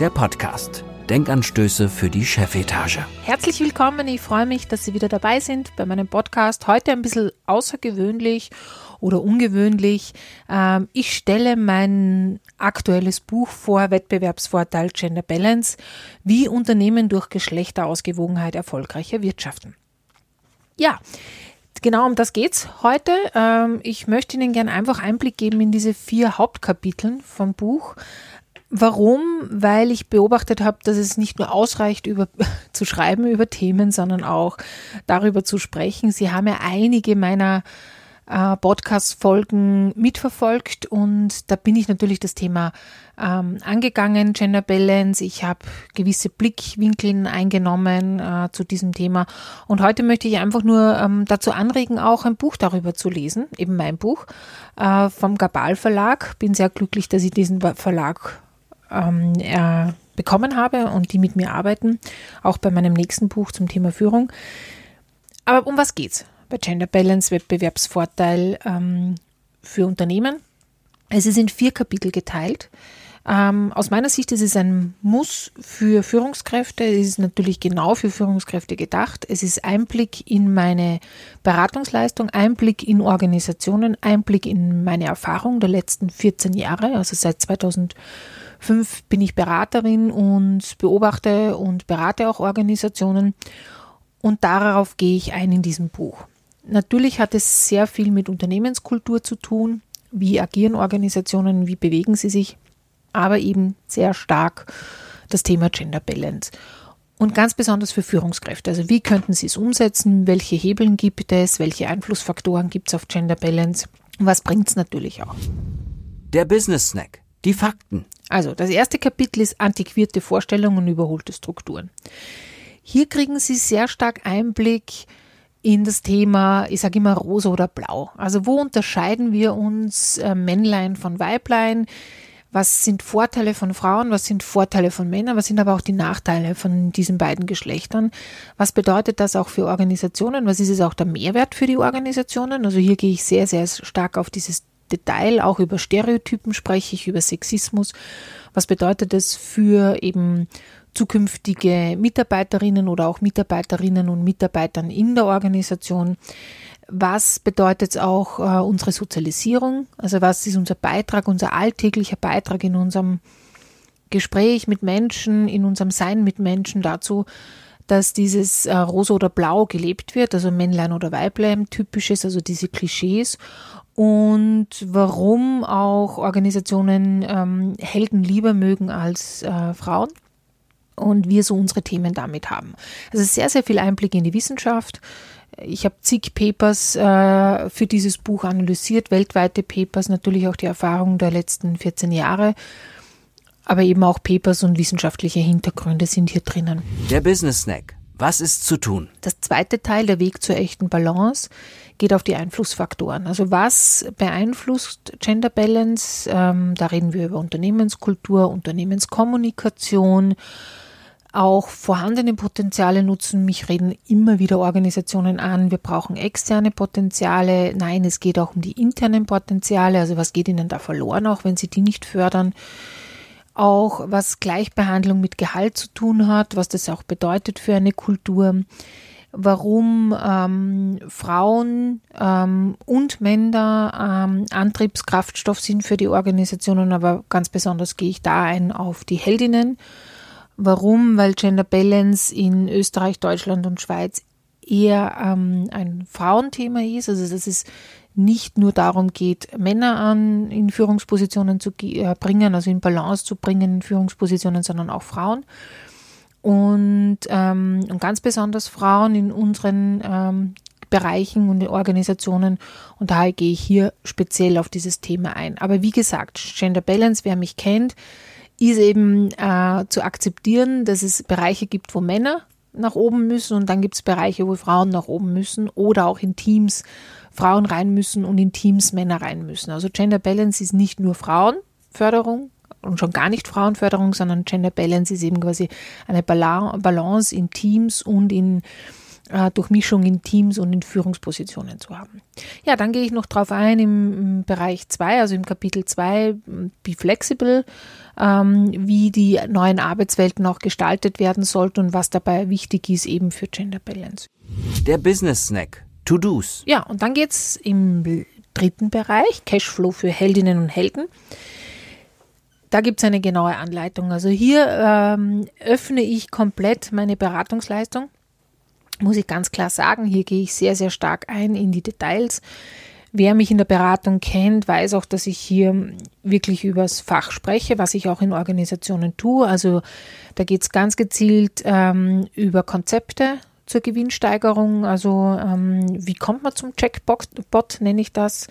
der Podcast. Denkanstöße für die Chefetage. Herzlich willkommen, ich freue mich, dass Sie wieder dabei sind bei meinem Podcast. Heute ein bisschen außergewöhnlich oder ungewöhnlich. Ähm, ich stelle mein aktuelles Buch vor, Wettbewerbsvorteil Gender Balance, wie Unternehmen durch Geschlechterausgewogenheit erfolgreicher wirtschaften. Ja, genau um das geht's heute. Ähm, ich möchte Ihnen gerne einfach Einblick geben in diese vier Hauptkapiteln vom Buch. Warum? Weil ich beobachtet habe, dass es nicht nur ausreicht, über, zu schreiben über Themen, sondern auch darüber zu sprechen. Sie haben ja einige meiner äh, Podcast-Folgen mitverfolgt und da bin ich natürlich das Thema ähm, angegangen, Gender Balance. Ich habe gewisse Blickwinkel eingenommen äh, zu diesem Thema und heute möchte ich einfach nur ähm, dazu anregen, auch ein Buch darüber zu lesen, eben mein Buch äh, vom Gabal Verlag. Bin sehr glücklich, dass ich diesen Verlag ähm, äh, bekommen habe und die mit mir arbeiten, auch bei meinem nächsten Buch zum Thema Führung. Aber um was geht's bei Gender Balance, Wettbewerbsvorteil ähm, für Unternehmen? Es ist in vier Kapitel geteilt. Ähm, aus meiner Sicht ist es ein Muss für Führungskräfte. Es ist natürlich genau für Führungskräfte gedacht. Es ist Einblick in meine Beratungsleistung, Einblick in Organisationen, Einblick in meine Erfahrung der letzten 14 Jahre, also seit 2000 Fünf bin ich Beraterin und beobachte und berate auch Organisationen. Und darauf gehe ich ein in diesem Buch. Natürlich hat es sehr viel mit Unternehmenskultur zu tun. Wie agieren Organisationen? Wie bewegen sie sich? Aber eben sehr stark das Thema Gender Balance. Und ganz besonders für Führungskräfte. Also wie könnten sie es umsetzen? Welche Hebeln gibt es? Welche Einflussfaktoren gibt es auf Gender Balance? Was bringt es natürlich auch? Der Business Snack. Die Fakten. Also, das erste Kapitel ist antiquierte Vorstellungen und überholte Strukturen. Hier kriegen Sie sehr stark Einblick in das Thema, ich sage immer rosa oder blau. Also wo unterscheiden wir uns äh, Männlein von Weiblein? Was sind Vorteile von Frauen? Was sind Vorteile von Männern? Was sind aber auch die Nachteile von diesen beiden Geschlechtern? Was bedeutet das auch für Organisationen? Was ist es auch der Mehrwert für die Organisationen? Also hier gehe ich sehr, sehr stark auf dieses Detail, auch über Stereotypen spreche ich, über Sexismus. Was bedeutet das für eben zukünftige Mitarbeiterinnen oder auch Mitarbeiterinnen und Mitarbeitern in der Organisation? Was bedeutet auch äh, unsere Sozialisierung? Also was ist unser Beitrag, unser alltäglicher Beitrag in unserem Gespräch mit Menschen, in unserem Sein mit Menschen dazu, dass dieses äh, Rosa oder Blau gelebt wird, also Männlein oder Weiblein typisches, also diese Klischees und warum auch Organisationen ähm, Helden lieber mögen als äh, Frauen und wir so unsere Themen damit haben. Also sehr, sehr viel Einblick in die Wissenschaft. Ich habe zig Papers äh, für dieses Buch analysiert, weltweite Papers, natürlich auch die Erfahrung der letzten 14 Jahre, aber eben auch Papers und wissenschaftliche Hintergründe sind hier drinnen. Der Business Snack. Was ist zu tun? Das zweite Teil, der Weg zur echten Balance, geht auf die Einflussfaktoren. Also was beeinflusst Gender Balance? Ähm, da reden wir über Unternehmenskultur, Unternehmenskommunikation, auch vorhandene Potenziale nutzen. Mich reden immer wieder Organisationen an, wir brauchen externe Potenziale. Nein, es geht auch um die internen Potenziale. Also was geht ihnen da verloren, auch wenn sie die nicht fördern? Auch was Gleichbehandlung mit Gehalt zu tun hat, was das auch bedeutet für eine Kultur warum ähm, Frauen ähm, und Männer ähm, Antriebskraftstoff sind für die Organisationen, aber ganz besonders gehe ich da ein auf die Heldinnen. Warum? Weil Gender Balance in Österreich, Deutschland und Schweiz eher ähm, ein Frauenthema ist. Also dass es nicht nur darum geht, Männer an in Führungspositionen zu äh, bringen, also in Balance zu bringen in Führungspositionen, sondern auch Frauen und, ähm, und ganz besonders Frauen in unseren ähm, Bereichen und Organisationen. Und daher gehe ich hier speziell auf dieses Thema ein. Aber wie gesagt, Gender Balance, wer mich kennt, ist eben äh, zu akzeptieren, dass es Bereiche gibt, wo Männer nach oben müssen und dann gibt es Bereiche, wo Frauen nach oben müssen oder auch in Teams Frauen rein müssen und in Teams Männer rein müssen. Also Gender Balance ist nicht nur Frauenförderung und schon gar nicht Frauenförderung, sondern Gender Balance ist eben quasi eine Balance in Teams und in äh, Durchmischung in Teams und in Führungspositionen zu haben. Ja, dann gehe ich noch drauf ein im, Bereich 2, also im Kapitel 2, Be Flexible, ähm, wie die neuen Arbeitswelten auch gestaltet werden sollten und was dabei wichtig ist eben für Gender Balance. Der Business Snack. To-Dos. Ja, und dann geht es im dritten Bereich, Cashflow für Heldinnen und Helden. Da gibt es eine genaue Anleitung. Also hier ähm, öffne ich komplett meine Beratungsleistung. Muss ich ganz klar sagen, hier gehe ich sehr, sehr stark ein in die Details. Wer mich in der Beratung kennt, weiß auch, dass ich hier wirklich übers Fach spreche, was ich auch in Organisationen tue. Also da geht es ganz gezielt ähm, über Konzepte, zur Gewinnsteigerung. Also ähm, wie kommt man zum Checkbot, nenne ich das.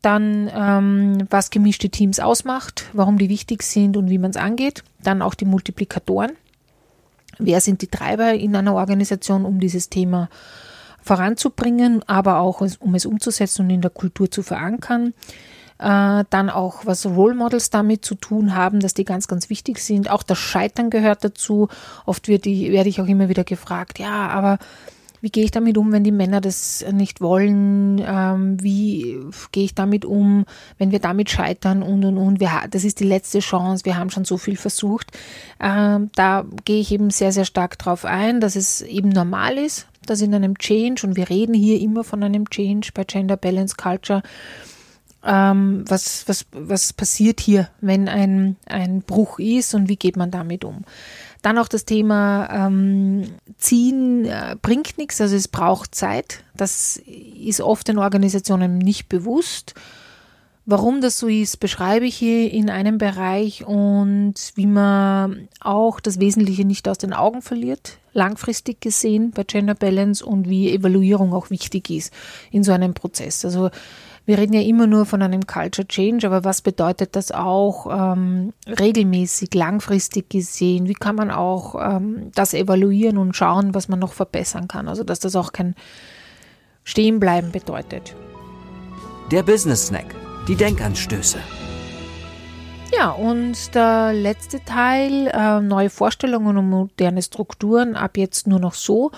Dann, ähm, was gemischte Teams ausmacht, warum die wichtig sind und wie man es angeht. Dann auch die Multiplikatoren. Wer sind die Treiber in einer Organisation, um dieses Thema voranzubringen, aber auch um es umzusetzen und in der Kultur zu verankern äh, dann auch was Role Models damit zu tun haben, dass die ganz, ganz wichtig sind. Auch das Scheitern gehört dazu. Oft wird die, werde ich auch immer wieder gefragt, ja, aber wie gehe ich damit um, wenn die Männer das nicht wollen? Ähm, wie gehe ich damit um, wenn wir damit scheitern und und und? Wir, das ist die letzte Chance. Wir haben schon so viel versucht. Ähm, da gehe ich eben sehr, sehr stark drauf ein, dass es eben normal ist, dass in einem Change, und wir reden hier immer von einem Change bei Gender Balance Culture, ähm, was, was, was passiert hier, wenn ein, ein Bruch ist und wie geht man damit um. Dann auch das Thema ähm, Ziehen äh, bringt nichts, also es braucht Zeit. Das ist oft den Organisationen nicht bewusst. Warum das so ist, beschreibe ich hier in einem Bereich und wie man auch das Wesentliche nicht aus den Augen verliert, langfristig gesehen bei Gender Balance und wie Evaluierung auch wichtig ist in so einem Prozess. Also wir reden ja immer nur von einem Culture Change, aber was bedeutet das auch ähm, regelmäßig, langfristig gesehen? Wie kann man auch ähm, das evaluieren und schauen, was man noch verbessern kann? Also dass das auch kein Stehenbleiben bedeutet. Der Business Snack, die Denkanstöße. Ja, und der letzte Teil, äh, neue Vorstellungen und moderne Strukturen, ab jetzt nur noch so.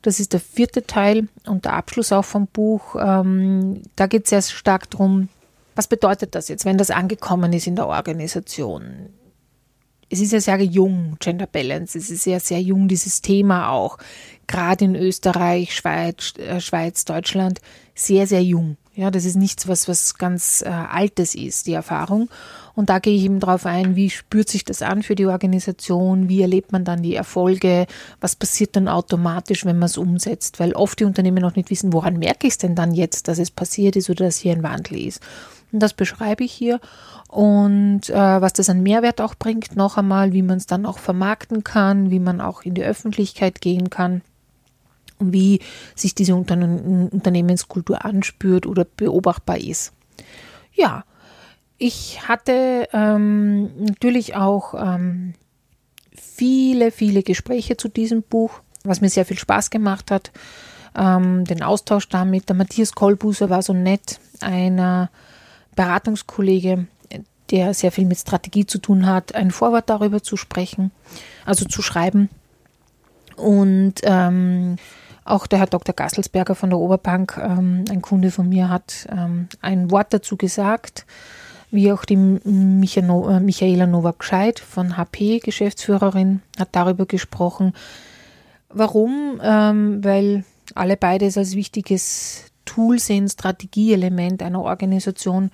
Das ist der vierte Teil und der Abschluss auch vom Buch. Ähm, da geht es sehr stark darum, was bedeutet das jetzt, wenn das angekommen ist in der Organisation? Es ist ja sehr jung, Gender Balance. Es ist ja sehr jung, dieses Thema auch. Gerade in Österreich, Schweiz, äh, Schweiz, Deutschland, sehr, sehr jung. Ja, das ist nichts, was, was ganz äh, Altes ist, die Erfahrung. Und da gehe ich eben drauf ein, wie spürt sich das an für die Organisation, wie erlebt man dann die Erfolge, was passiert dann automatisch, wenn man es umsetzt, weil oft die Unternehmen noch nicht wissen, woran merke ich es denn dann jetzt, dass es passiert ist oder dass hier ein Wandel ist. Und das beschreibe ich hier. Und äh, was das an Mehrwert auch bringt, noch einmal, wie man es dann auch vermarkten kann, wie man auch in die Öffentlichkeit gehen kann wie sich diese Unternehmenskultur anspürt oder beobachtbar ist. Ja, ich hatte ähm, natürlich auch ähm, viele, viele Gespräche zu diesem Buch, was mir sehr viel Spaß gemacht hat. Ähm, den Austausch damit. Der Matthias Kolbuser war so nett, ein Beratungskollege, der sehr viel mit Strategie zu tun hat, ein Vorwort darüber zu sprechen, also zu schreiben. Und ähm, auch der Herr Dr. Gasselsberger von der Oberbank, ähm, ein Kunde von mir, hat ähm, ein Wort dazu gesagt wie auch die äh, Michaela Nowak-Scheid von HP, Geschäftsführerin, hat darüber gesprochen. Warum? Ähm, weil alle beide es als wichtiges Tool sehen, Strategieelement einer Organisation,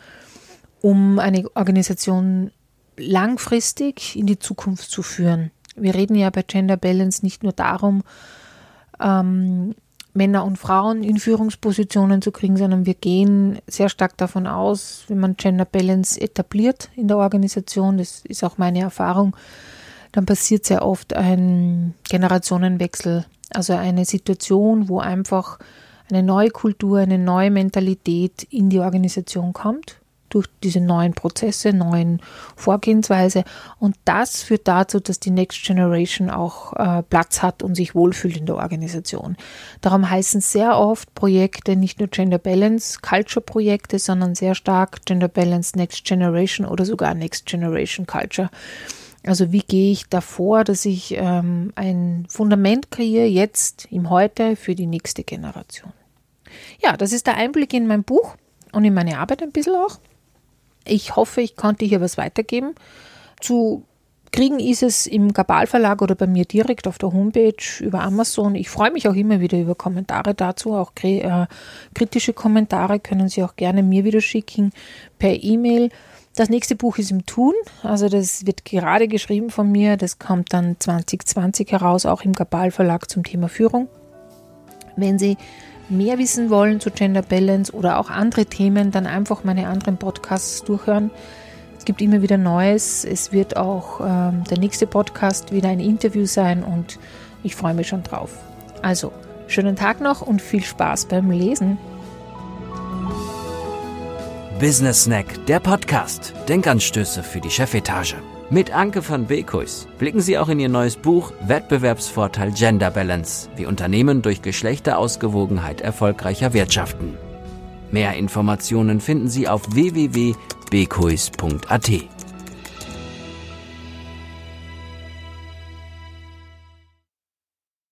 um eine Organisation langfristig in die Zukunft zu führen. Wir reden ja bei Gender Balance nicht nur darum, ähm, Männer und Frauen in Führungspositionen zu kriegen, sondern wir gehen sehr stark davon aus, wenn man Gender Balance etabliert in der Organisation, das ist auch meine Erfahrung, dann passiert sehr oft ein Generationenwechsel, also eine Situation, wo einfach eine neue Kultur, eine neue Mentalität in die Organisation kommt durch diese neuen Prozesse, neuen Vorgehensweise. Und das führt dazu, dass die Next Generation auch äh, Platz hat und sich wohlfühlt in der Organisation. Darum heißen sehr oft Projekte nicht nur Gender Balance Culture Projekte, sondern sehr stark Gender Balance Next Generation oder sogar Next Generation Culture. Also wie gehe ich davor, dass ich ähm, ein Fundament kreiere, jetzt im Heute für die nächste Generation. Ja, das ist der Einblick in mein Buch und in meine Arbeit ein bisschen auch. Ich hoffe, ich konnte hier was weitergeben. Zu kriegen ist es im Gabal Verlag oder bei mir direkt auf der Homepage über Amazon. Ich freue mich auch immer wieder über Kommentare dazu, auch äh, kritische Kommentare können Sie auch gerne mir wieder schicken per E-Mail. Das nächste Buch ist im Tun, also das wird gerade geschrieben von mir. Das kommt dann 2020 heraus, auch im Gabal Verlag zum Thema Führung. Wenn Sie mehr wissen wollen zu Gender Balance oder auch andere Themen, dann einfach meine anderen Podcasts durchhören. Es gibt immer wieder Neues. Es wird auch ähm, der nächste Podcast wieder ein Interview sein und ich freue mich schon drauf. Also, schönen Tag noch und viel Spaß beim Lesen. Business Snack, der Podcast. Denkanstöße für die Chefetage. Mit Anke van Beekhuis blicken Sie auch in Ihr neues Buch Wettbewerbsvorteil Gender Balance, wie Unternehmen durch Geschlechterausgewogenheit erfolgreicher wirtschaften. Mehr Informationen finden Sie auf www.beekhuis.at.